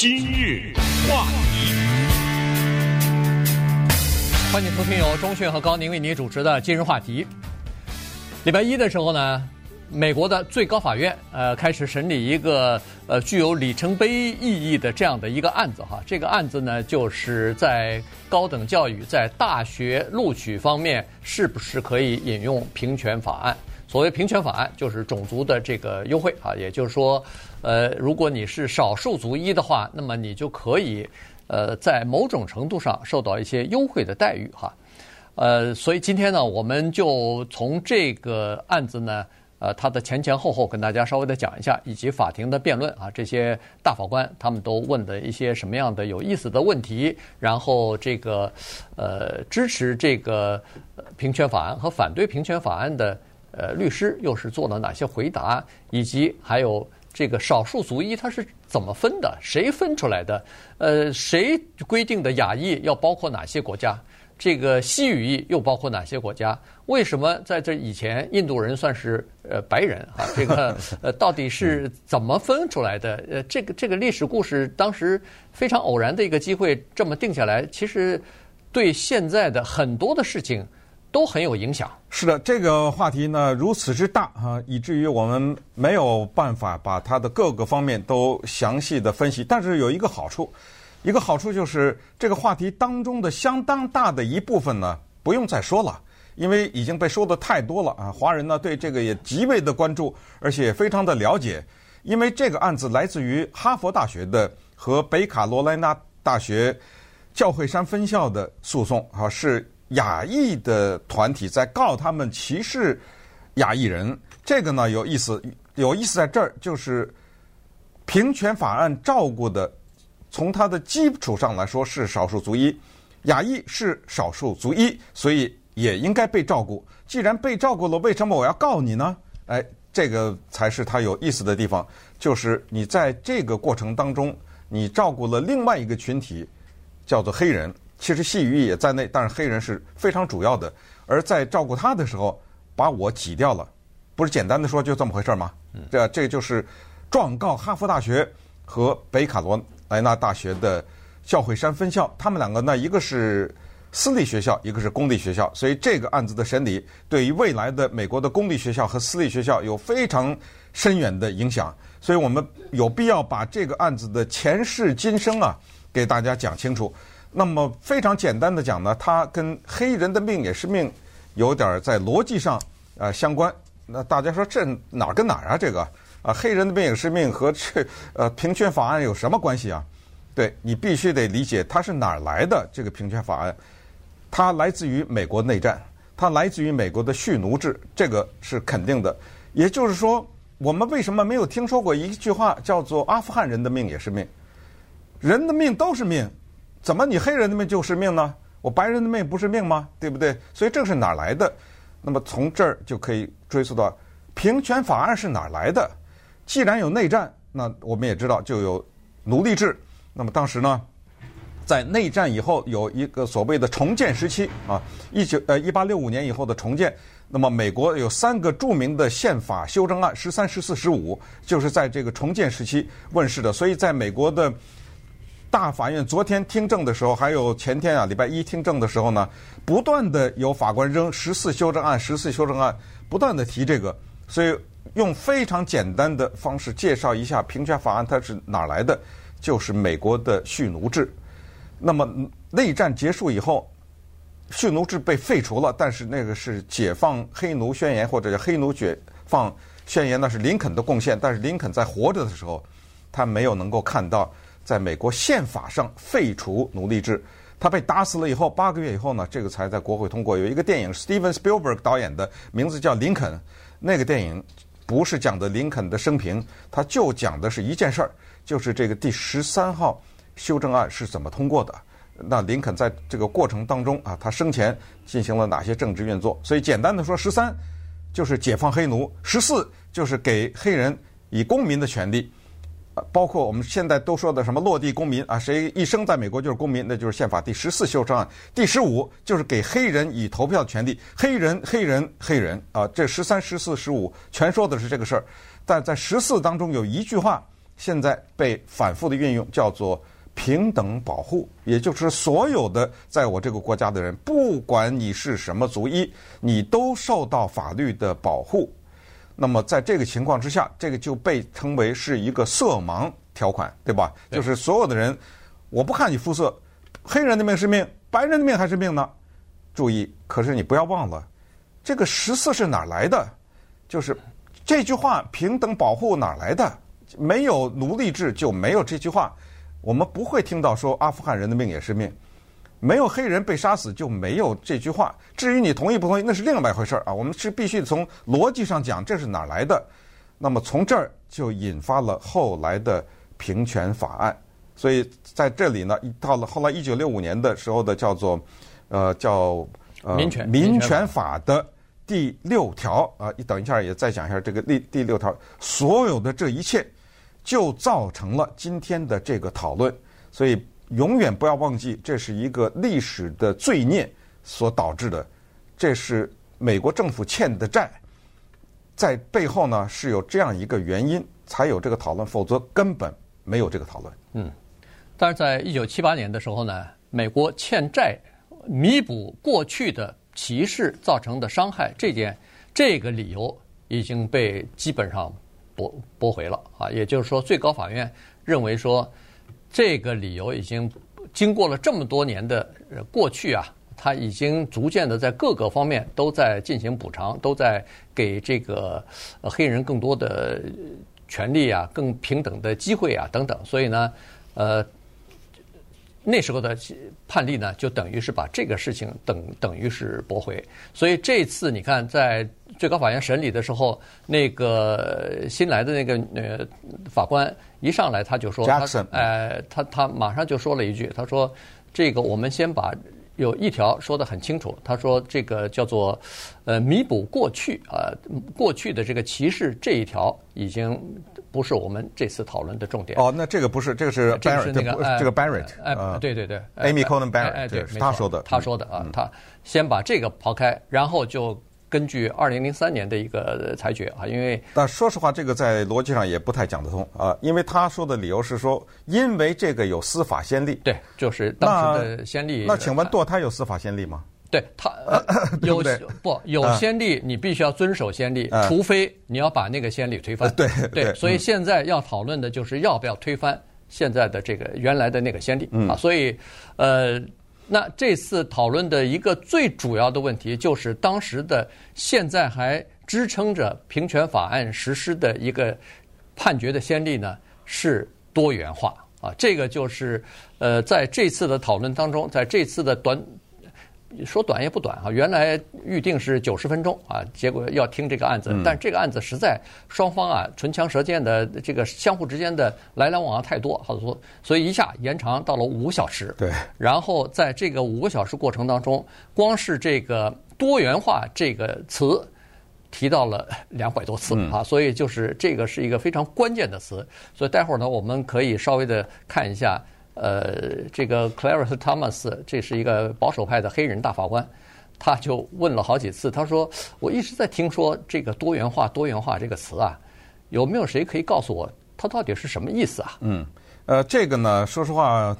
今日话题，欢迎收听由钟讯和高宁为您主持的《今日话题》。礼拜一的时候呢，美国的最高法院呃开始审理一个呃具有里程碑意义的这样的一个案子哈。这个案子呢，就是在高等教育在大学录取方面是不是可以引用平权法案？所谓平权法案，就是种族的这个优惠啊，也就是说，呃，如果你是少数族裔的话，那么你就可以，呃，在某种程度上受到一些优惠的待遇哈。呃，所以今天呢，我们就从这个案子呢，呃，它的前前后后跟大家稍微的讲一下，以及法庭的辩论啊，这些大法官他们都问的一些什么样的有意思的问题，然后这个呃支持这个平权法案和反对平权法案的。呃，律师又是做了哪些回答，以及还有这个少数族裔它是怎么分的？谁分出来的？呃，谁规定的亚裔要包括哪些国家？这个西语裔又包括哪些国家？为什么在这以前印度人算是呃白人啊？这个呃 到底是怎么分出来的？呃，这个这个历史故事当时非常偶然的一个机会这么定下来，其实对现在的很多的事情。都很有影响。是的，这个话题呢如此之大啊，以至于我们没有办法把它的各个方面都详细的分析。但是有一个好处，一个好处就是这个话题当中的相当大的一部分呢不用再说了，因为已经被说的太多了啊。华人呢对这个也极为的关注，而且非常的了解，因为这个案子来自于哈佛大学的和北卡罗来纳大学教会山分校的诉讼啊，是。亚裔的团体在告他们歧视亚裔人，这个呢有意思，有意思在这儿，就是平权法案照顾的，从它的基础上来说是少数族裔，亚裔是少数族裔，所以也应该被照顾。既然被照顾了，为什么我要告你呢？哎，这个才是它有意思的地方，就是你在这个过程当中，你照顾了另外一个群体，叫做黑人。其实细语也在内，但是黑人是非常主要的。而在照顾他的时候，把我挤掉了，不是简单的说就这么回事吗？这这就是状告哈佛大学和北卡罗来纳大学的教会山分校，他们两个呢，一个是私立学校，一个是公立学校，所以这个案子的审理对于未来的美国的公立学校和私立学校有非常深远的影响。所以我们有必要把这个案子的前世今生啊，给大家讲清楚。那么非常简单的讲呢，它跟黑人的命也是命，有点在逻辑上呃相关。那大家说这哪跟哪儿啊？这个啊，黑人的命也是命和这呃平权法案有什么关系啊？对，你必须得理解它是哪儿来的这个平权法案，它来自于美国内战，它来自于美国的蓄奴制，这个是肯定的。也就是说，我们为什么没有听说过一句话叫做“阿富汗人的命也是命”，人的命都是命。怎么你黑人的命就是命呢？我白人的命不是命吗？对不对？所以这是哪来的？那么从这儿就可以追溯到平权法案是哪来的？既然有内战，那我们也知道就有奴隶制。那么当时呢，在内战以后有一个所谓的重建时期啊，一九呃一八六五年以后的重建。那么美国有三个著名的宪法修正案，十三、十四、十五，就是在这个重建时期问世的。所以在美国的。大法院昨天听证的时候，还有前天啊，礼拜一听证的时候呢，不断的有法官扔十四修正案，十四修正案，不断的提这个，所以用非常简单的方式介绍一下平权法案它是哪来的，就是美国的蓄奴制。那么内战结束以后，蓄奴制被废除了，但是那个是解放黑奴宣言或者叫黑奴解放宣言，那是林肯的贡献，但是林肯在活着的时候，他没有能够看到。在美国宪法上废除奴隶制，他被打死了以后，八个月以后呢，这个才在国会通过。有一个电影，Steven Spielberg 导演的，名字叫《林肯》，那个电影不是讲的林肯的生平，他就讲的是一件事儿，就是这个第十三号修正案是怎么通过的。那林肯在这个过程当中啊，他生前进行了哪些政治运作？所以简单的说，十三就是解放黑奴，十四就是给黑人以公民的权利。包括我们现在都说的什么落地公民啊，谁一生在美国就是公民，那就是宪法第十四修正案。第十五就是给黑人以投票权利，黑人、黑人、黑人啊，这十三、十四、十五全说的是这个事儿。但在十四当中有一句话现在被反复的运用，叫做平等保护，也就是所有的在我这个国家的人，不管你是什么族裔，你都受到法律的保护。那么在这个情况之下，这个就被称为是一个色盲条款，对吧？就是所有的人，我不看你肤色，黑人的命是命，白人的命还是命呢？注意，可是你不要忘了，这个十四是哪儿来的？就是这句话“平等保护”哪儿来的？没有奴隶制就没有这句话，我们不会听到说阿富汗人的命也是命，没有黑人被杀死就没有这句话。至于你同意不同意，那是另外一回事儿啊。我们是必须从逻辑上讲，这是哪儿来的？那么从这儿就引发了后来的平权法案。所以在这里呢，到了后来一九六五年的时候的叫做呃叫呃民权民权法的第六条啊，你等一下也再讲一下这个第第六条，所有的这一切。就造成了今天的这个讨论，所以永远不要忘记，这是一个历史的罪孽所导致的，这是美国政府欠的债，在背后呢是有这样一个原因才有这个讨论，否则根本没有这个讨论。嗯，但是在一九七八年的时候呢，美国欠债弥补过去的歧视造成的伤害，这件这个理由已经被基本上。驳驳回了啊，也就是说，最高法院认为说，这个理由已经经过了这么多年的过去啊，他已经逐渐的在各个方面都在进行补偿，都在给这个黑人更多的权利啊，更平等的机会啊等等。所以呢，呃，那时候的判例呢，就等于是把这个事情等等于是驳回。所以这次你看在。最高法院审理的时候，那个新来的那个呃法官一上来他就说，他呃他他马上就说了一句，他说这个我们先把有一条说得很清楚，他说这个叫做呃弥补过去啊过去的这个歧视这一条已经不是我们这次讨论的重点。哦，那这个不是，这个是 Barrett 这个这个 Barrett，哎，对对对，Amy Coney Barrett，哎对，他说的，他说的啊，他先把这个抛开，然后就。根据二零零三年的一个裁决啊，因为但说实话，这个在逻辑上也不太讲得通啊，因为他说的理由是说，因为这个有司法先例。对，就是当时的先例。那，那请问堕胎有司法先例吗？对他、呃、有不有先例，你必须要遵守先例，啊、除非你要把那个先例推翻。对对，对，所以现在要讨论的就是要不要推翻现在的这个原来的那个先例、嗯、啊，所以呃。那这次讨论的一个最主要的问题，就是当时的现在还支撑着平权法案实施的一个判决的先例呢，是多元化啊。这个就是呃，在这次的讨论当中，在这次的短。说短也不短哈，原来预定是九十分钟啊，结果要听这个案子，但这个案子实在双方啊唇枪舌剑的这个相互之间的来来往往太多，好多，所以一下延长到了五小时。对，然后在这个五个小时过程当中，光是这个多元化这个词提到了两百多次啊，所以就是这个是一个非常关键的词，所以待会儿呢，我们可以稍微的看一下。呃，这个 Clarence Thomas 这是一个保守派的黑人大法官，他就问了好几次，他说：“我一直在听说这个多元化、多元化这个词啊，有没有谁可以告诉我，它到底是什么意思啊？”嗯，呃，这个呢，说实话，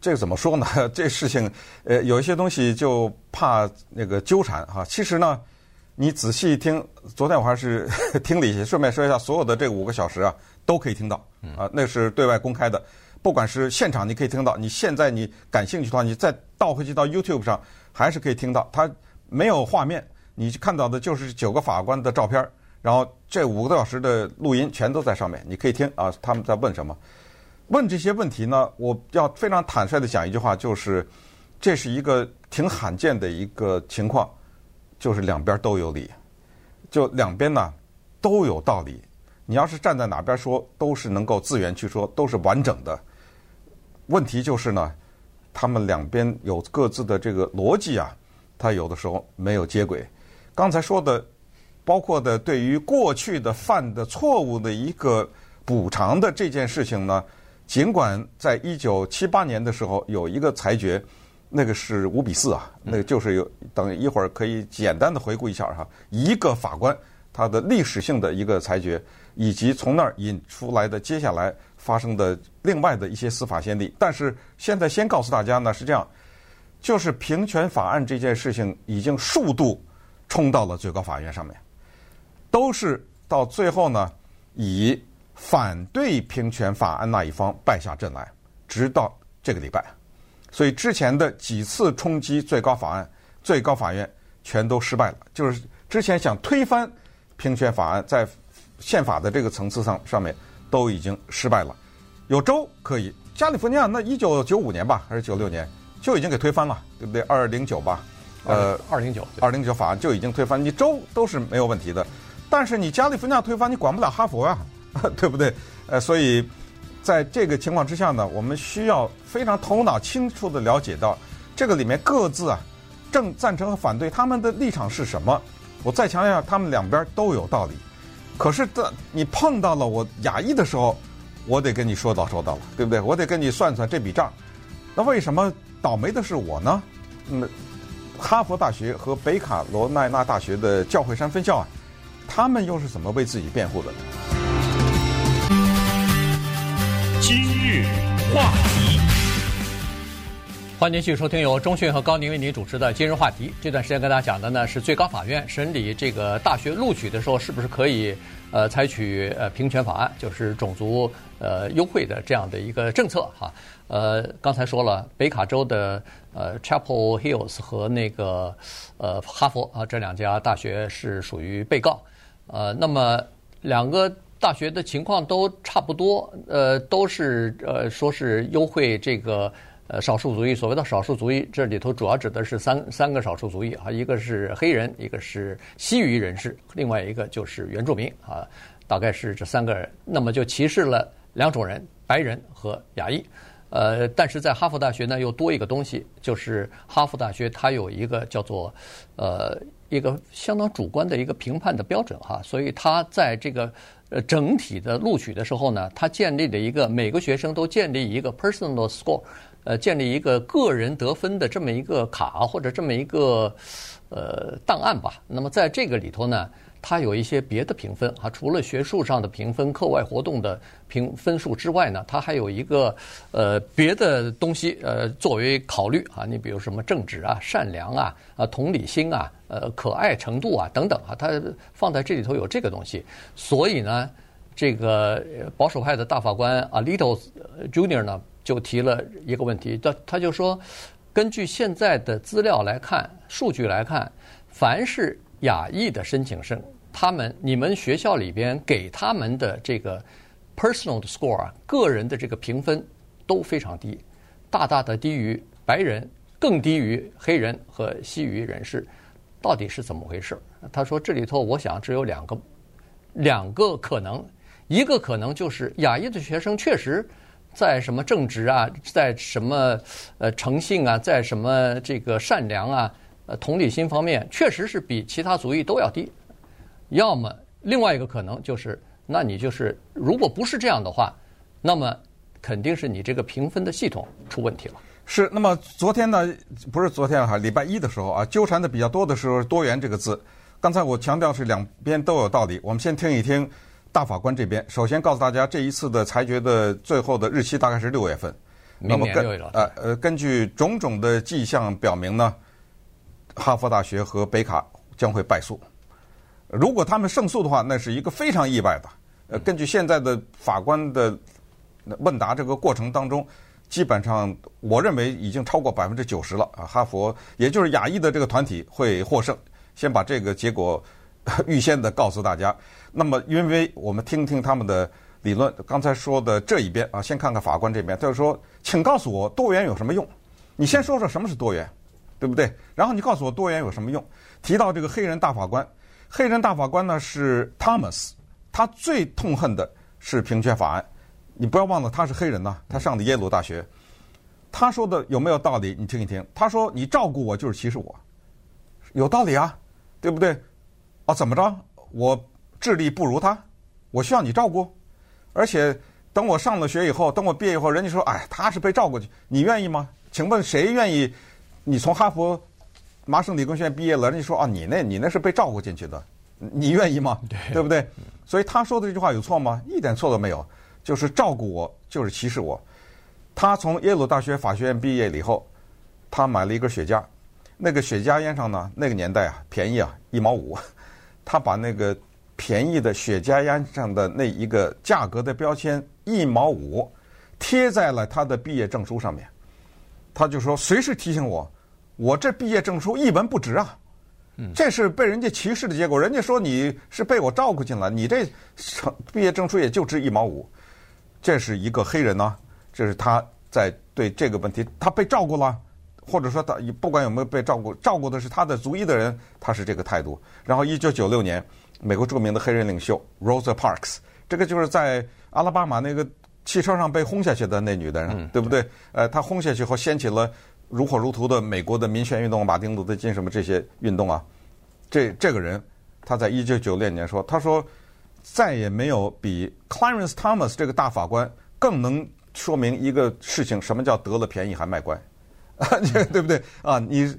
这个怎么说呢？这事情，呃，有一些东西就怕那个纠缠哈。其实呢，你仔细听，昨天我还是 听了一些，顺便说一下，所有的这五个小时啊，都可以听到啊，那是对外公开的。不管是现场，你可以听到；你现在你感兴趣的话，你再倒回去到 YouTube 上，还是可以听到。它没有画面，你看到的就是九个法官的照片，然后这五个多小时的录音全都在上面，你可以听啊。他们在问什么？问这些问题呢？我要非常坦率的讲一句话，就是这是一个挺罕见的一个情况，就是两边都有理，就两边呢都有道理。你要是站在哪边说，都是能够自圆其说，都是完整的。问题就是呢，他们两边有各自的这个逻辑啊，他有的时候没有接轨。刚才说的，包括的对于过去的犯的错误的一个补偿的这件事情呢，尽管在一九七八年的时候有一个裁决，那个是五比四啊，那个就是有等一会儿可以简单的回顾一下哈，一个法官。他的历史性的一个裁决，以及从那儿引出来的接下来发生的另外的一些司法先例。但是现在先告诉大家呢，是这样，就是平权法案这件事情已经数度冲到了最高法院上面，都是到最后呢，以反对平权法案那一方败下阵来，直到这个礼拜。所以之前的几次冲击最高法案，最高法院全都失败了。就是之前想推翻平权法案，在宪法的这个层次上上面都已经失败了。有州可以，加利福尼亚那一九九五年吧，还是九六年就已经给推翻了，对不对？二零九吧，呃，二零九，二零九法案就已经推翻，你州都是没有问题的。但是你加利福尼亚推翻，你管不了哈佛呀，对不对？呃，所以。在这个情况之下呢，我们需要非常头脑清楚的了解到，这个里面各自啊，正赞成和反对他们的立场是什么。我再强调一下，他们两边都有道理。可是，当你碰到了我亚裔的时候，我得跟你说道说道了，对不对？我得跟你算算这笔账。那为什么倒霉的是我呢？嗯，哈佛大学和北卡罗来纳大学的教会山分校啊，他们又是怎么为自己辩护的？今日话题，欢迎继续收听由中讯和高宁为您主持的《今日话题》。这段时间跟大家讲的呢是最高法院审理这个大学录取的时候，是不是可以呃采取呃平权法案，就是种族呃优惠的这样的一个政策哈。呃，刚才说了，北卡州的呃 Chapel Hills 和那个呃哈佛啊这两家大学是属于被告。呃，那么两个。大学的情况都差不多，呃，都是呃，说是优惠这个呃少数族裔。所谓的少数族裔，这里头主要指的是三三个少数族裔啊，一个是黑人，一个是西裔人士，另外一个就是原住民啊，大概是这三个人。那么就歧视了两种人，白人和亚裔。呃，但是在哈佛大学呢，又多一个东西，就是哈佛大学它有一个叫做呃一个相当主观的一个评判的标准哈，所以它在这个。呃，整体的录取的时候呢，他建立了一个每个学生都建立一个 personal score，呃，建立一个个人得分的这么一个卡或者这么一个呃档案吧。那么在这个里头呢，它有一些别的评分啊，除了学术上的评分、课外活动的评分数之外呢，它还有一个呃别的东西呃作为考虑啊。你比如什么正直啊、善良啊、啊同理心啊。呃，可爱程度啊，等等啊，它放在这里头有这个东西，所以呢，这个保守派的大法官 Alito Junior 呢就提了一个问题，他他就说，根据现在的资料来看，数据来看，凡是亚裔的申请生，他们你们学校里边给他们的这个 personal score 啊，个人的这个评分都非常低，大大的低于白人，更低于黑人和西裔人士。到底是怎么回事？他说：“这里头，我想只有两个，两个可能。一个可能就是亚裔的学生确实在什么正直啊，在什么呃诚信啊，在什么这个善良啊、呃同理心方面，确实是比其他族裔都要低。要么另外一个可能就是，那你就是如果不是这样的话，那么肯定是你这个评分的系统出问题了。”是，那么昨天呢，不是昨天哈，礼拜一的时候啊，纠缠的比较多的时候，多元这个字。刚才我强调是两边都有道理。我们先听一听大法官这边。首先告诉大家，这一次的裁决的最后的日期大概是六月份。明年六月了。呃呃，根据种种的迹象表明呢，哈佛大学和北卡将会败诉。如果他们胜诉的话，那是一个非常意外的。呃，根据现在的法官的问答这个过程当中。基本上，我认为已经超过百分之九十了啊！哈佛也就是亚裔的这个团体会获胜。先把这个结果 预先的告诉大家。那么，因为我们听听他们的理论，刚才说的这一边啊，先看看法官这边，他就说：“请告诉我多元有什么用？你先说说什么是多元，对不对？然后你告诉我多元有什么用？”提到这个黑人大法官，黑人大法官呢是 Thomas，他最痛恨的是平权法案。你不要忘了，他是黑人呐，他上的耶鲁大学。他说的有没有道理？你听一听。他说：“你照顾我就是歧视我，有道理啊，对不对？啊，怎么着？我智力不如他，我需要你照顾。而且等我上了学以后，等我毕业以后，人家说，哎，他是被照顾，你愿意吗？请问谁愿意？你从哈佛、麻省理工学院毕业了，人家说啊，你那，你那是被照顾进去的，你愿意吗？对，对不对？所以他说的这句话有错吗？一点错都没有，就是照顾我就是歧视我。他从耶鲁大学法学院毕业了以后，他买了一根雪茄，那个雪茄烟上呢，那个年代啊便宜啊一毛五，他把那个便宜的雪茄烟上的那一个价格的标签一毛五贴在了他的毕业证书上面，他就说随时提醒我，我这毕业证书一文不值啊。这是被人家歧视的结果。人家说你是被我照顾进来，你这成毕业证书也就值一毛五。这是一个黑人呢、啊，这是他在对这个问题，他被照顾了，或者说他不管有没有被照顾，照顾的是他的族裔的人，他是这个态度。然后，一九九六年，美国著名的黑人领袖 Rosa Parks，这个就是在阿拉巴马那个汽车上被轰下去的那女的人，嗯、对不对？呃，她轰下去后掀起了。如火如荼的美国的民权运动，马丁路德金什么这些运动啊，这这个人，他在一九九六年说，他说再也没有比 Clarence Thomas 这个大法官更能说明一个事情，什么叫得了便宜还卖乖，啊，对不对啊？你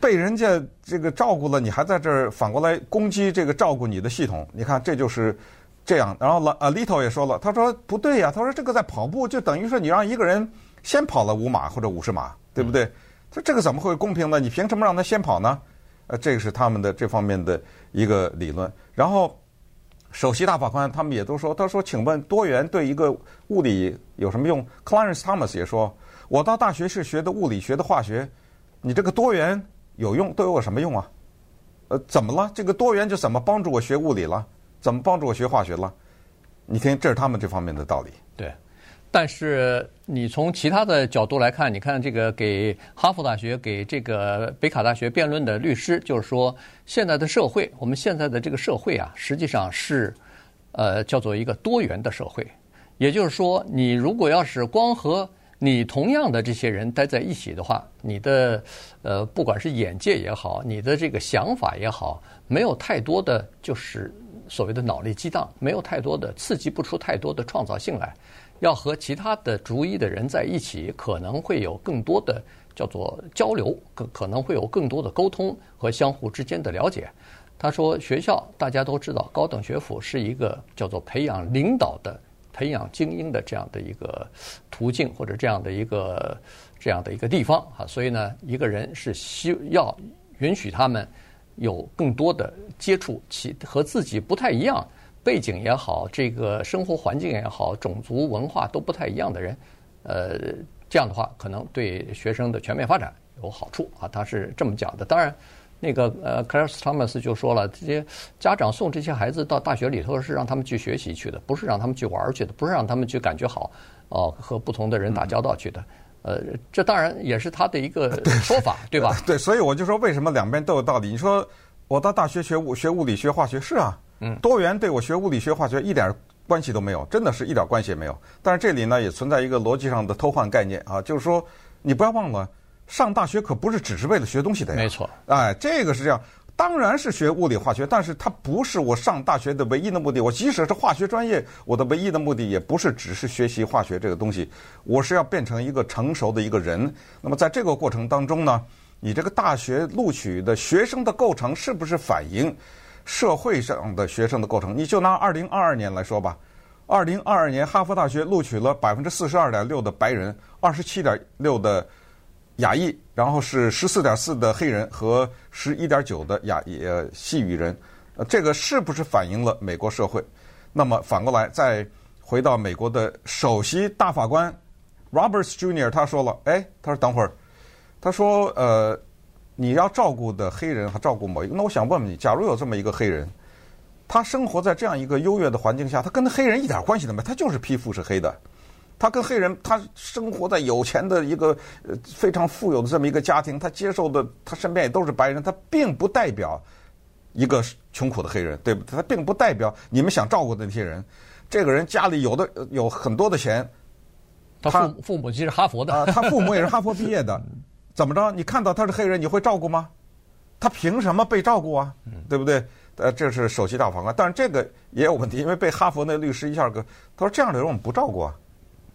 被人家这个照顾了，你还在这儿反过来攻击这个照顾你的系统，你看这就是这样。然后了啊，Alito 也说了，他说不对呀，他说这个在跑步就等于说你让一个人先跑了五码或者五十码。对不对？他这个怎么会公平呢？你凭什么让他先跑呢？呃，这个是他们的这方面的一个理论。然后，首席大法官他们也都说：“他说，请问多元对一个物理有什么用？”Clarence Thomas 也说：“我到大学是学的物理学的化学，你这个多元有用，对我什么用啊？呃，怎么了？这个多元就怎么帮助我学物理了？怎么帮助我学化学了？你听，这是他们这方面的道理。”对。但是你从其他的角度来看，你看这个给哈佛大学、给这个北卡大学辩论的律师，就是说，现在的社会，我们现在的这个社会啊，实际上是，呃，叫做一个多元的社会。也就是说，你如果要是光和你同样的这些人待在一起的话，你的呃，不管是眼界也好，你的这个想法也好，没有太多的就是所谓的脑力激荡，没有太多的刺激不出太多的创造性来。要和其他的逐一的人在一起，可能会有更多的叫做交流，可可能会有更多的沟通和相互之间的了解。他说，学校大家都知道，高等学府是一个叫做培养领导的、培养精英的这样的一个途径，或者这样的一个这样的一个地方啊。所以呢，一个人是需要允许他们有更多的接触，其和自己不太一样。背景也好，这个生活环境也好，种族文化都不太一样的人，呃，这样的话可能对学生的全面发展有好处啊。他是这么讲的。当然，那个呃，Clarence Thomas 就说了，这些家长送这些孩子到大学里头是让他们去学习去的，不是让他们去玩去的，不是让他们去感觉好哦，和不同的人打交道去的。呃，这当然也是他的一个 说法，对，对吧？对，所以我就说，为什么两边都有道理？你说我到大学学物学物理学化学是啊。嗯，多元对我学物理学化学一点关系都没有，真的是一点关系也没有。但是这里呢，也存在一个逻辑上的偷换概念啊，就是说，你不要忘了，上大学可不是只是为了学东西的呀。没错，哎，这个是这样，当然是学物理化学，但是它不是我上大学的唯一的目的。我即使是化学专业，我的唯一的目的也不是只是学习化学这个东西，我是要变成一个成熟的一个人。那么在这个过程当中呢，你这个大学录取的学生的构成是不是反映？社会上的学生的构成，你就拿二零二二年来说吧。二零二二年，哈佛大学录取了百分之四十二点六的白人，二十七点六的亚裔，然后是十四点四的黑人和十一点九的亚裔呃西语人。呃，这个是不是反映了美国社会？那么反过来，再回到美国的首席大法官 Roberts Jr.，他说了，哎，他说等会儿，他说呃。你要照顾的黑人和照顾某一个，那我想问问你，假如有这么一个黑人，他生活在这样一个优越的环境下，他跟黑人一点关系都没有，他就是皮肤是黑的，他跟黑人，他生活在有钱的一个呃非常富有的这么一个家庭，他接受的他身边也都是白人，他并不代表一个穷苦的黑人，对不对？他并不代表你们想照顾的那些人，这个人家里有的有很多的钱，他父父母其实哈佛的，啊，他父母 也是哈佛毕业的。怎么着？你看到他是黑人，你会照顾吗？他凭什么被照顾啊？对不对？呃，这是首席大法官，但是这个也有问题，因为被哈佛那律师一下个他说这样的人我们不照顾啊。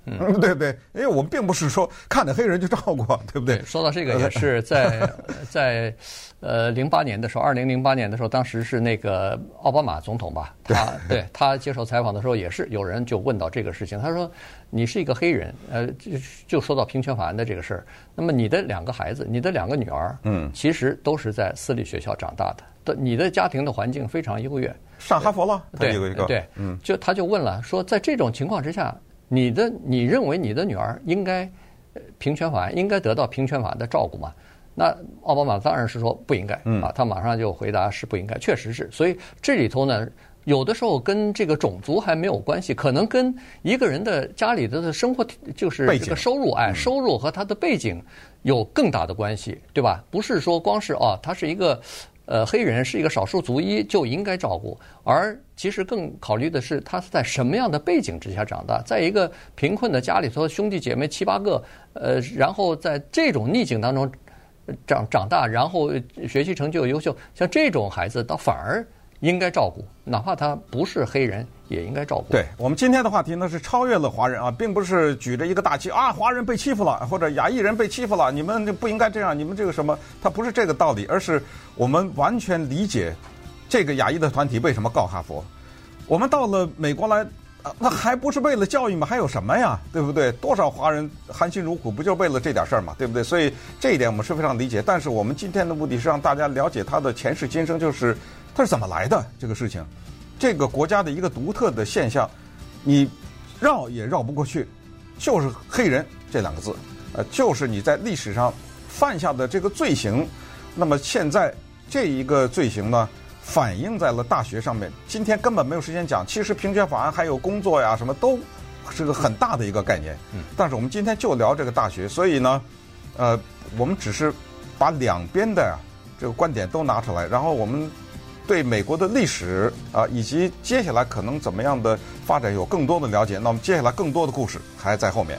嗯，对不对？因为我们并不是说看着黑人就照顾，对不对？对，说到这个 也是在在呃零八年的时候，二零零八年的时候，当时是那个奥巴马总统吧？他对他接受采访的时候也是有人就问到这个事情，他说：“你是一个黑人，呃，就就说到平权法案的这个事儿。那么你的两个孩子，你的两个女儿，嗯，其实都是在私立学校长大的，的你的家庭的环境非常优越，上哈佛了，对对，嗯，就他就问了，说在这种情况之下。”你的你认为你的女儿应该平权法案应该得到平权法的照顾吗？那奥巴马当然是说不应该啊，他马上就回答是不应该，确实是。所以这里头呢，有的时候跟这个种族还没有关系，可能跟一个人的家里的生活就是这个收入哎，收入和他的背景有更大的关系，对吧？不是说光是哦，他是一个。呃，黑人是一个少数族裔，就应该照顾。而其实更考虑的是，他是在什么样的背景之下长大，在一个贫困的家里头，兄弟姐妹七八个，呃，然后在这种逆境当中长长大，然后学习成绩又优秀，像这种孩子，倒反而。应该照顾，哪怕他不是黑人，也应该照顾。对，我们今天的话题呢，是超越了华人啊，并不是举着一个大旗啊，华人被欺负了，或者亚裔人被欺负了，你们就不应该这样，你们这个什么，他不是这个道理，而是我们完全理解这个亚裔的团体为什么告哈佛。我们到了美国来，那还不是为了教育吗？还有什么呀？对不对？多少华人含辛茹苦，不就为了这点事儿吗？对不对？所以这一点我们是非常理解。但是我们今天的目的是让大家了解他的前世今生，就是。它是怎么来的这个事情？这个国家的一个独特的现象，你绕也绕不过去，就是黑人这两个字，呃，就是你在历史上犯下的这个罪行。那么现在这一个罪行呢，反映在了大学上面。今天根本没有时间讲，其实平权法案还有工作呀，什么都是个很大的一个概念。嗯。但是我们今天就聊这个大学，所以呢，呃，我们只是把两边的这个观点都拿出来，然后我们。对美国的历史啊，以及接下来可能怎么样的发展有更多的了解。那么接下来更多的故事还在后面。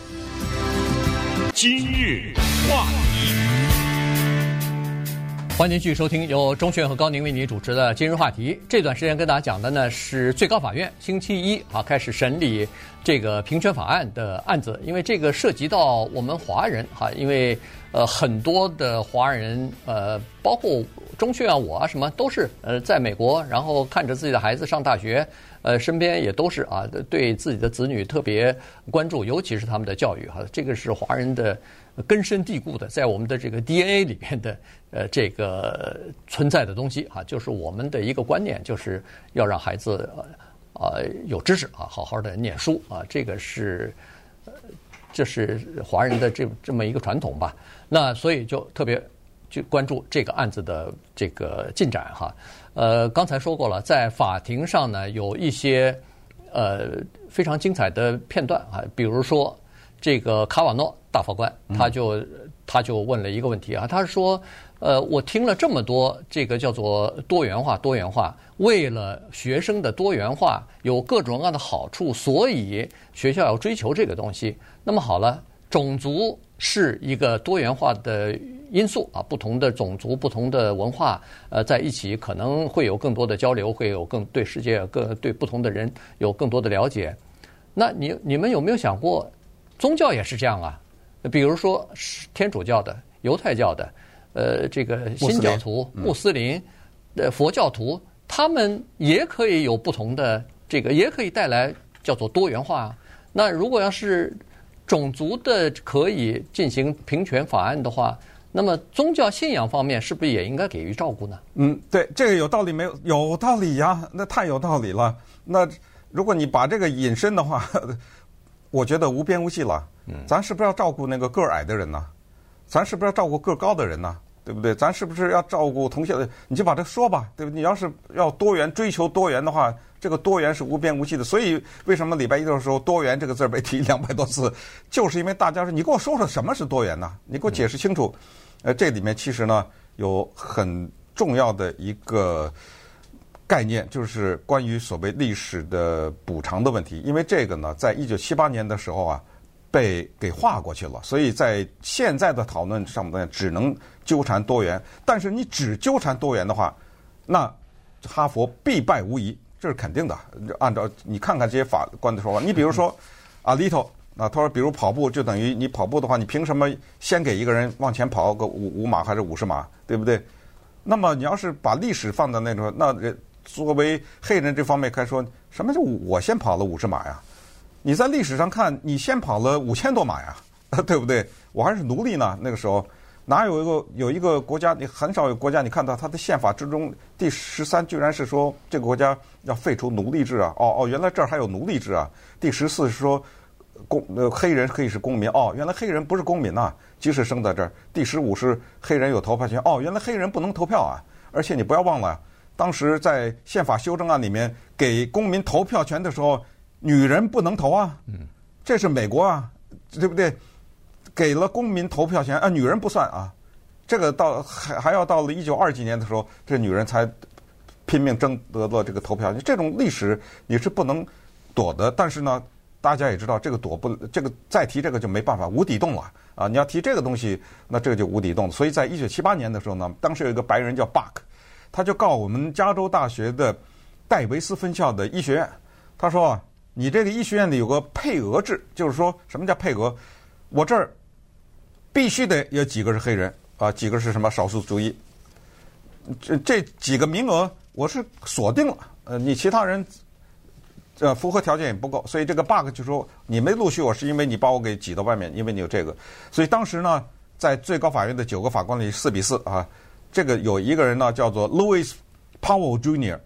今日话题，欢迎您继续收听由钟炫和高宁为您主持的《今日话题》。这段时间跟大家讲的呢是最高法院星期一啊开始审理这个平权法案的案子，因为这个涉及到我们华人哈，因为呃很多的华人呃包括。钟迅啊，我啊，什么都是呃，在美国，然后看着自己的孩子上大学，呃，身边也都是啊，对自己的子女特别关注，尤其是他们的教育哈，这个是华人的根深蒂固的，在我们的这个 DNA 里面的呃这个存在的东西啊，就是我们的一个观念，就是要让孩子啊有知识啊，好好的念书啊，这个是这是华人的这这么一个传统吧，那所以就特别。去关注这个案子的这个进展哈，呃，刚才说过了，在法庭上呢，有一些呃非常精彩的片段啊，比如说这个卡瓦诺大法官，他就他就问了一个问题啊，他说，呃，我听了这么多这个叫做多元化，多元化，为了学生的多元化有各种各样的好处，所以学校要追求这个东西。那么好了，种族是一个多元化的。因素啊，不同的种族、不同的文化，呃，在一起可能会有更多的交流，会有更对世界、更对不同的人有更多的了解。那你你们有没有想过，宗教也是这样啊？比如说天主教的、犹太教的，呃，这个新教徒、穆斯林、呃，佛教徒，他们也可以有不同的这个，也可以带来叫做多元化。那如果要是种族的可以进行平权法案的话，那么宗教信仰方面是不是也应该给予照顾呢？嗯，对，这个有道理没有？有道理呀，那太有道理了。那如果你把这个引申的话，我觉得无边无际了。嗯，咱是不是要照顾那个个矮的人呢？咱是不是要照顾个高的人呢？对不对？咱是不是要照顾同学的？你就把这说吧，对不对？你要是要多元追求多元的话，这个多元是无边无际的。所以为什么礼拜一的时候“多元”这个字被 提两百多次，就是因为大家说：“你给我说说什么是多元呢？你给我解释清楚。”呃，这里面其实呢有很重要的一个概念，就是关于所谓历史的补偿的问题。因为这个呢，在一九七八年的时候啊，被给划过去了，所以在现在的讨论上面只能纠缠多元。但是你只纠缠多元的话，那哈佛必败无疑，这是肯定的。按照你看看这些法官的说法，你比如说 阿里头。啊，他说，比如跑步就等于你跑步的话，你凭什么先给一个人往前跑个五五码还是五十码，对不对？那么你要是把历史放在那种，那作为黑人这方面该说，什么叫我先跑了五十码呀？你在历史上看，你先跑了五千多码呀，对不对？我还是奴隶呢，那个时候哪有一个有一个国家？你很少有国家，你看到它的宪法之中第十三居然是说这个国家要废除奴隶制啊！哦哦，原来这儿还有奴隶制啊！第十四是说。公呃黑人可以是公民哦，原来黑人不是公民呐，即使生在这儿。第十五是黑人有投票权哦，原来黑人不能投票啊。而且你不要忘了，当时在宪法修正案里面给公民投票权的时候，女人不能投啊。嗯，这是美国啊，对不对？给了公民投票权啊，女人不算啊。这个到还还要到了一九二几年的时候，这女人才拼命争得了这个投票权。这种历史你是不能躲的，但是呢。大家也知道，这个躲不，这个再提这个就没办法，无底洞了啊！你要提这个东西，那这个就无底洞。所以在一九七八年的时候呢，当时有一个白人叫 Buck，他就告我们加州大学的戴维斯分校的医学院，他说啊，你这个医学院里有个配额制，就是说什么叫配额？我这儿必须得有几个是黑人啊，几个是什么少数族裔，这这几个名额我是锁定了，呃，你其他人。呃，符合条件也不够，所以这个 bug 就说你没录取我是因为你把我给挤到外面，因为你有这个。所以当时呢，在最高法院的九个法官里四比四啊，这个有一个人呢叫做 Louis Powell Jr.，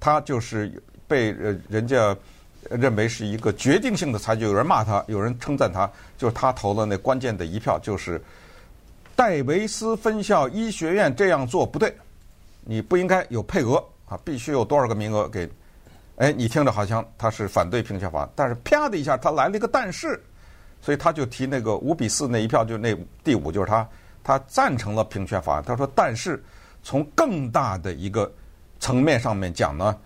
他就是被呃人家认为是一个决定性的裁决，有人骂他，有人称赞他，就是他投了那关键的一票，就是戴维斯分校医学院这样做不对，你不应该有配额啊，必须有多少个名额给。哎，你听着好像他是反对平权法案，但是啪的一下，他来了一个但是，所以他就提那个五比四那一票，就那第五就是他，他赞成了平权法案。他说，但是从更大的一个层面上面讲呢，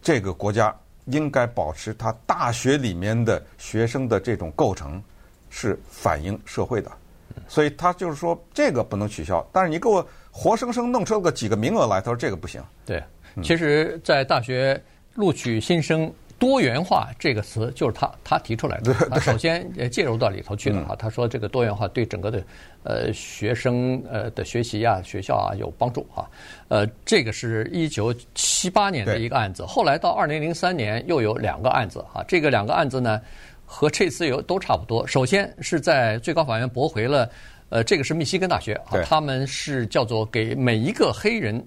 这个国家应该保持他大学里面的学生的这种构成是反映社会的，所以他就是说这个不能取消，但是你给我活生生弄出个几个名额来，他说这个不行。对，其实，在大学。录取新生多元化这个词就是他他提出来的，他首先介入到里头去了啊。他说这个多元化对整个的呃学生呃的学习啊学校啊有帮助啊。呃，这个是一九七八年的一个案子，后来到二零零三年又有两个案子啊。这个两个案子呢和这次有都差不多。首先是在最高法院驳回了，呃，这个是密西根大学啊，他们是叫做给每一个黑人。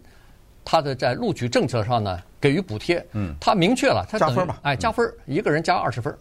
他的在录取政策上呢，给予补贴，嗯，他明确了，他加分吧，哎，加分，一个人加二十分，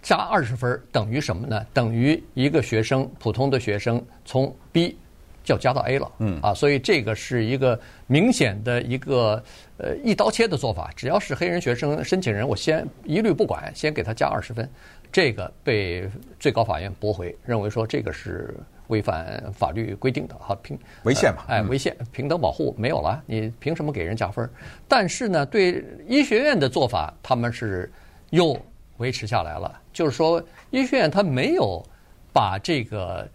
加二十分等于什么呢？等于一个学生，普通的学生从 B 就要加到 A 了，嗯，啊，所以这个是一个明显的一个呃一刀切的做法，只要是黑人学生申请人，我先一律不管，先给他加二十分，这个被最高法院驳回，认为说这个是。违反法律规定的哈，平违宪嘛？哎，违宪，平等保护没有了，你凭什么给人加分？但是呢，对医学院的做法，他们是又维持下来了。就是说，医学院他没有把这个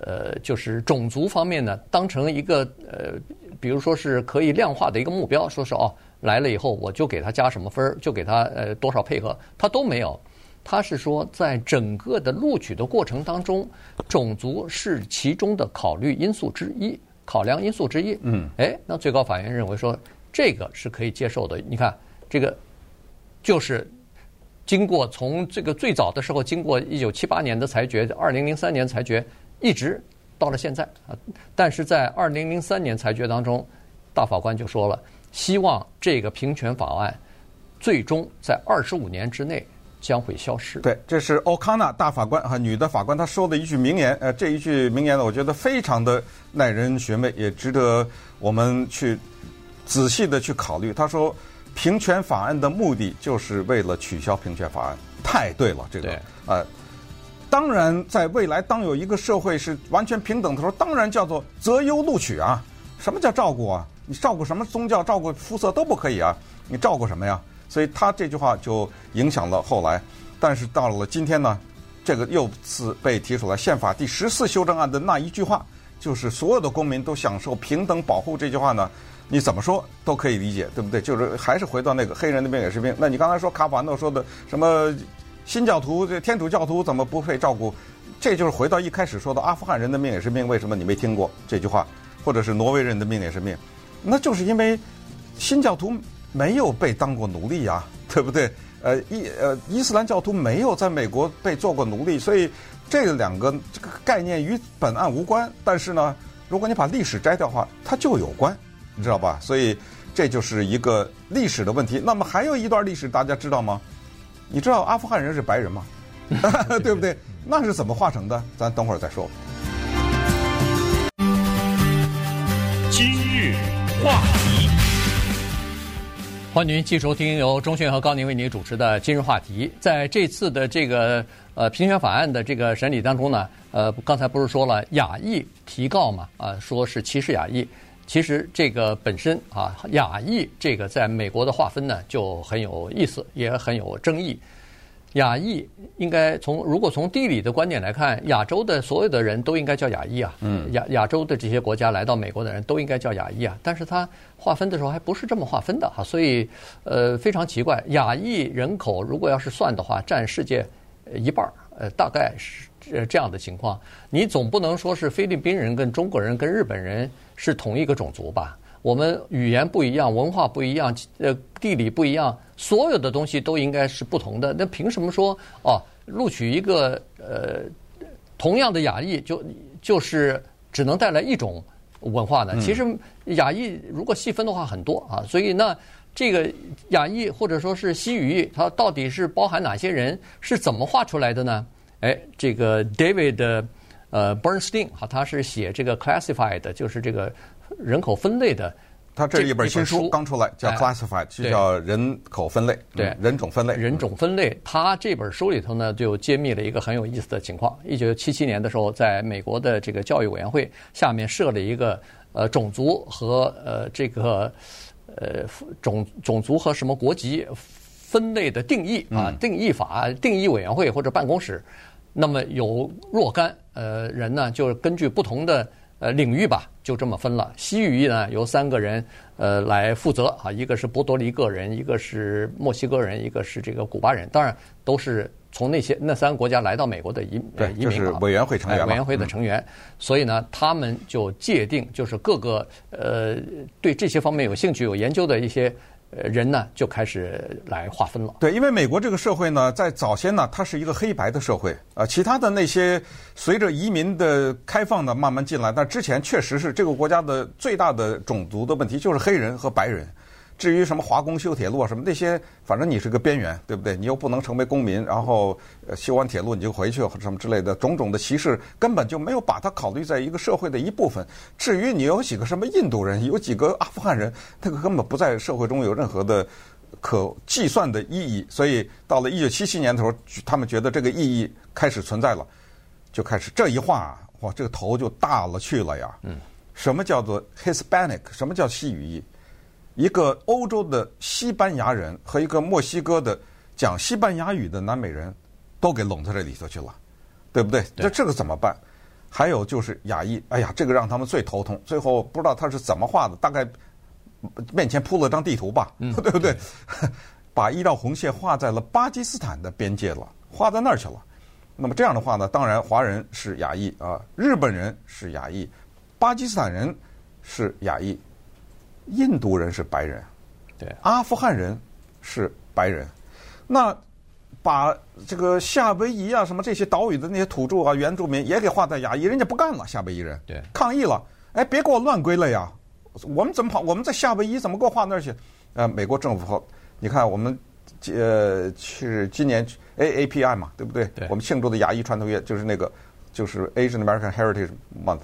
呃，就是种族方面呢，当成一个呃，比如说是可以量化的一个目标，说是哦，来了以后我就给他加什么分，就给他呃多少配合，他都没有。他是说，在整个的录取的过程当中，种族是其中的考虑因素之一，考量因素之一。嗯，哎，那最高法院认为说，这个是可以接受的。你看，这个就是经过从这个最早的时候，经过一九七八年的裁决，二零零三年裁决，一直到了现在啊。但是在二零零三年裁决当中，大法官就说了，希望这个平权法案最终在二十五年之内。将会消失。对，这是奥康纳大法官啊，女的法官她说的一句名言。呃，这一句名言呢，我觉得非常的耐人寻味，也值得我们去仔细的去考虑。她说，平权法案的目的就是为了取消平权法案，太对了，这个。对。呃，当然，在未来，当有一个社会是完全平等的时候，当然叫做择优录取啊。什么叫照顾啊？你照顾什么宗教？照顾肤色都不可以啊？你照顾什么呀？所以他这句话就影响了后来，但是到了今天呢，这个又次被提出来。宪法第十四修正案的那一句话，就是所有的公民都享受平等保护。这句话呢，你怎么说都可以理解，对不对？就是还是回到那个黑人那边也是兵。那你刚才说卡瓦诺说的什么新教徒这天主教徒怎么不配照顾？这就是回到一开始说的阿富汗人的命也是命，为什么你没听过这句话？或者是挪威人的命也是命，那就是因为新教徒没有被当过奴隶呀，对不对？呃，伊呃伊斯兰教徒没有在美国被做过奴隶，所以这两个这个概念与本案无关。但是呢，如果你把历史摘掉的话，它就有关，你知道吧？所以这就是一个历史的问题。那么还有一段历史，大家知道吗？你知道阿富汗人是白人吗？对不对？那是怎么化成的？咱等会儿再说。今日话，欢迎您继续收听由中迅和高宁为您主持的今日话题。在这次的这个呃评选法案的这个审理当中呢，呃，刚才不是说了亚裔提告嘛？啊，说是歧视亚裔。其实这个本身啊，亚裔这个在美国的划分呢就很有意思，也很有争议。亚裔应该从如果从地理的观点来看，亚洲的所有的人都应该叫亚裔啊。嗯。亚亚洲的这些国家来到美国的人都应该叫亚裔啊。但是它划分的时候还不是这么划分的哈，所以呃非常奇怪。亚裔人口如果要是算的话，占世界一半儿，呃大概是呃这样的情况。你总不能说是菲律宾人跟中国人跟日本人是同一个种族吧？我们语言不一样，文化不一样，呃，地理不一样，所有的东西都应该是不同的。那凭什么说哦，录取一个呃同样的雅裔就就是只能带来一种文化呢？其实雅裔如果细分的话很多啊，所以那这个雅裔或者说是西语裔，它到底是包含哪些人？是怎么画出来的呢？哎，这个 David 呃 Bernstein 哈，他是写这个 Classified，就是这个。人口分类的，他这一本新书刚出来，叫 Classified，就叫人口分类，对，人种分类，人种分类。他这本书里头呢，就揭秘了一个很有意思的情况。一九七七年的时候，在美国的这个教育委员会下面设了一个呃种族和呃这个呃种种族和什么国籍分类的定义啊，定义法定义委员会或者办公室。那么有若干呃人呢，就是根据不同的。呃，领域吧，就这么分了。西语裔呢，由三个人呃来负责啊，一个是波多黎各人，一个是墨西哥人，一个是这个古巴人。当然都是从那些那三个国家来到美国的移对移民就是委员会成员、哎、委员会的成员。嗯、所以呢，他们就界定，就是各个呃对这些方面有兴趣、有研究的一些。人呢就开始来划分了。对，因为美国这个社会呢，在早先呢，它是一个黑白的社会啊。其他的那些随着移民的开放呢，慢慢进来。但之前确实是这个国家的最大的种族的问题，就是黑人和白人。至于什么华工修铁路啊什么那些，反正你是个边缘，对不对？你又不能成为公民，然后修完铁路你就回去什么之类的，种种的歧视根本就没有把它考虑在一个社会的一部分。至于你有几个什么印度人，有几个阿富汗人，那个根本不在社会中有任何的可计算的意义。所以到了一九七七年的时候，他们觉得这个意义开始存在了，就开始这一话，哇，这个头就大了去了呀。嗯，什么叫做 Hispanic？什么叫西语裔？一个欧洲的西班牙人和一个墨西哥的讲西班牙语的南美人，都给拢在这里头去了，对不对？那这个怎么办？还有就是亚裔，哎呀，这个让他们最头痛。最后不知道他是怎么画的，大概面前铺了张地图吧，对不对？把一道红线画在了巴基斯坦的边界了，画在那儿去了。那么这样的话呢，当然华人是亚裔啊，日本人是亚裔，巴基斯坦人是亚裔。印度人是白人，对，阿富汗人是白人，那把这个夏威夷啊什么这些岛屿的那些土著啊原住民也给划在亚裔，人家不干了，夏威夷人对抗议了，哎，别给我乱归类呀！我们怎么跑？我们在夏威夷怎么给我划那儿去？呃，美国政府，你看我们呃是今年 AAPI 嘛，对不对？对，我们庆祝的亚裔传统月就是那个就是 Asian American Heritage Month，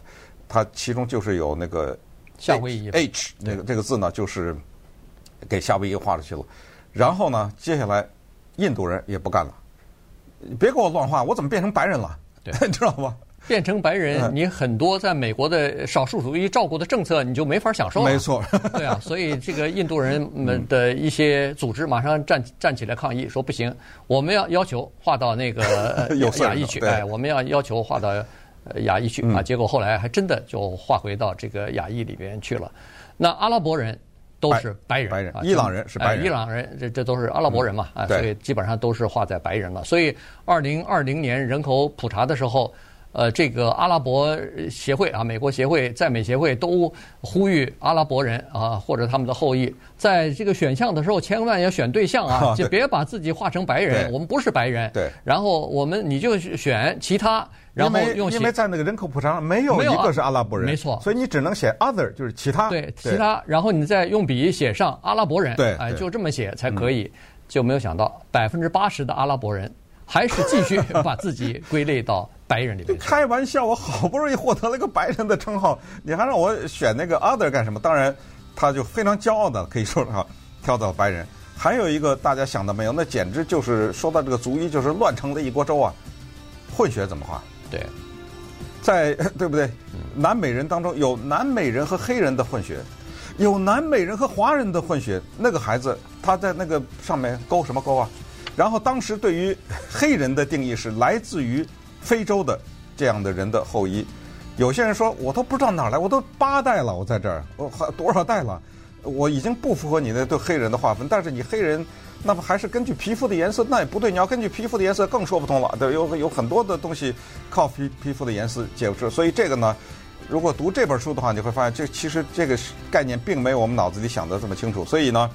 它其中就是有那个。夏威夷 H 那个这个字呢，就是给夏威夷画出去了。然后呢，接下来印度人也不干了，别给我乱画，我怎么变成白人了？对，知道吗？变成白人，你很多在美国的少数族裔照顾的政策，你就没法享受了。没错，对啊，所以这个印度人们的一些组织马上站 站起来抗议，说不行，我们要要求划到那个亚裔去，哎，我们要要求划到。呃，亚裔去啊，结果后来还真的就划回到这个亚裔里边去了。那阿拉伯人都是白人，白人，伊朗人是白人，伊朗人这这都是阿拉伯人嘛，啊，所以基本上都是划在白人了。所以二零二零年人口普查的时候。呃，这个阿拉伯协会啊，美国协会、在美协会都呼吁阿拉伯人啊，或者他们的后裔，在这个选项的时候，千万要选对象啊，就别把自己划成白人。我们不是白人。对。然后我们你就选其他，然后用因为在那个人口普查上没有一个是阿拉伯人，没错。所以你只能写 other，就是其他。对，其他。然后你再用笔写上阿拉伯人。对。哎，就这么写才可以。就没有想到百分之八十的阿拉伯人还是继续 把自己归类到。白人里面，开玩笑，我好不容易获得了一个白人的称号，你还让我选那个 other 干什么？当然，他就非常骄傲的可以说哈，挑到白人。还有一个大家想到没有？那简直就是说到这个族裔，就是乱成了一锅粥啊！混血怎么画？对，在 对不对？南美人当中有南美人和黑人的混血，有南美人和华人的混血。那个孩子他在那个上面勾什么勾啊？然后当时对于黑人的定义是来自于。非洲的这样的人的后裔，有些人说我都不知道哪儿来，我都八代了，我在这儿，我还多少代了，我已经不符合你的对黑人的划分。但是你黑人，那么还是根据皮肤的颜色，那也不对。你要根据皮肤的颜色，更说不通了。对，有有很多的东西靠皮皮肤的颜色解释。所以这个呢，如果读这本书的话，你会发现这其实这个概念并没有我们脑子里想的这么清楚。所以呢，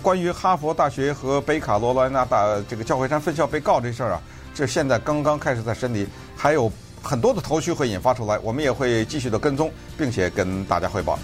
关于哈佛大学和北卡罗来纳大这个教会山分校被告这事儿啊。这现在刚刚开始在审理，还有很多的头绪会引发出来，我们也会继续的跟踪，并且跟大家汇报。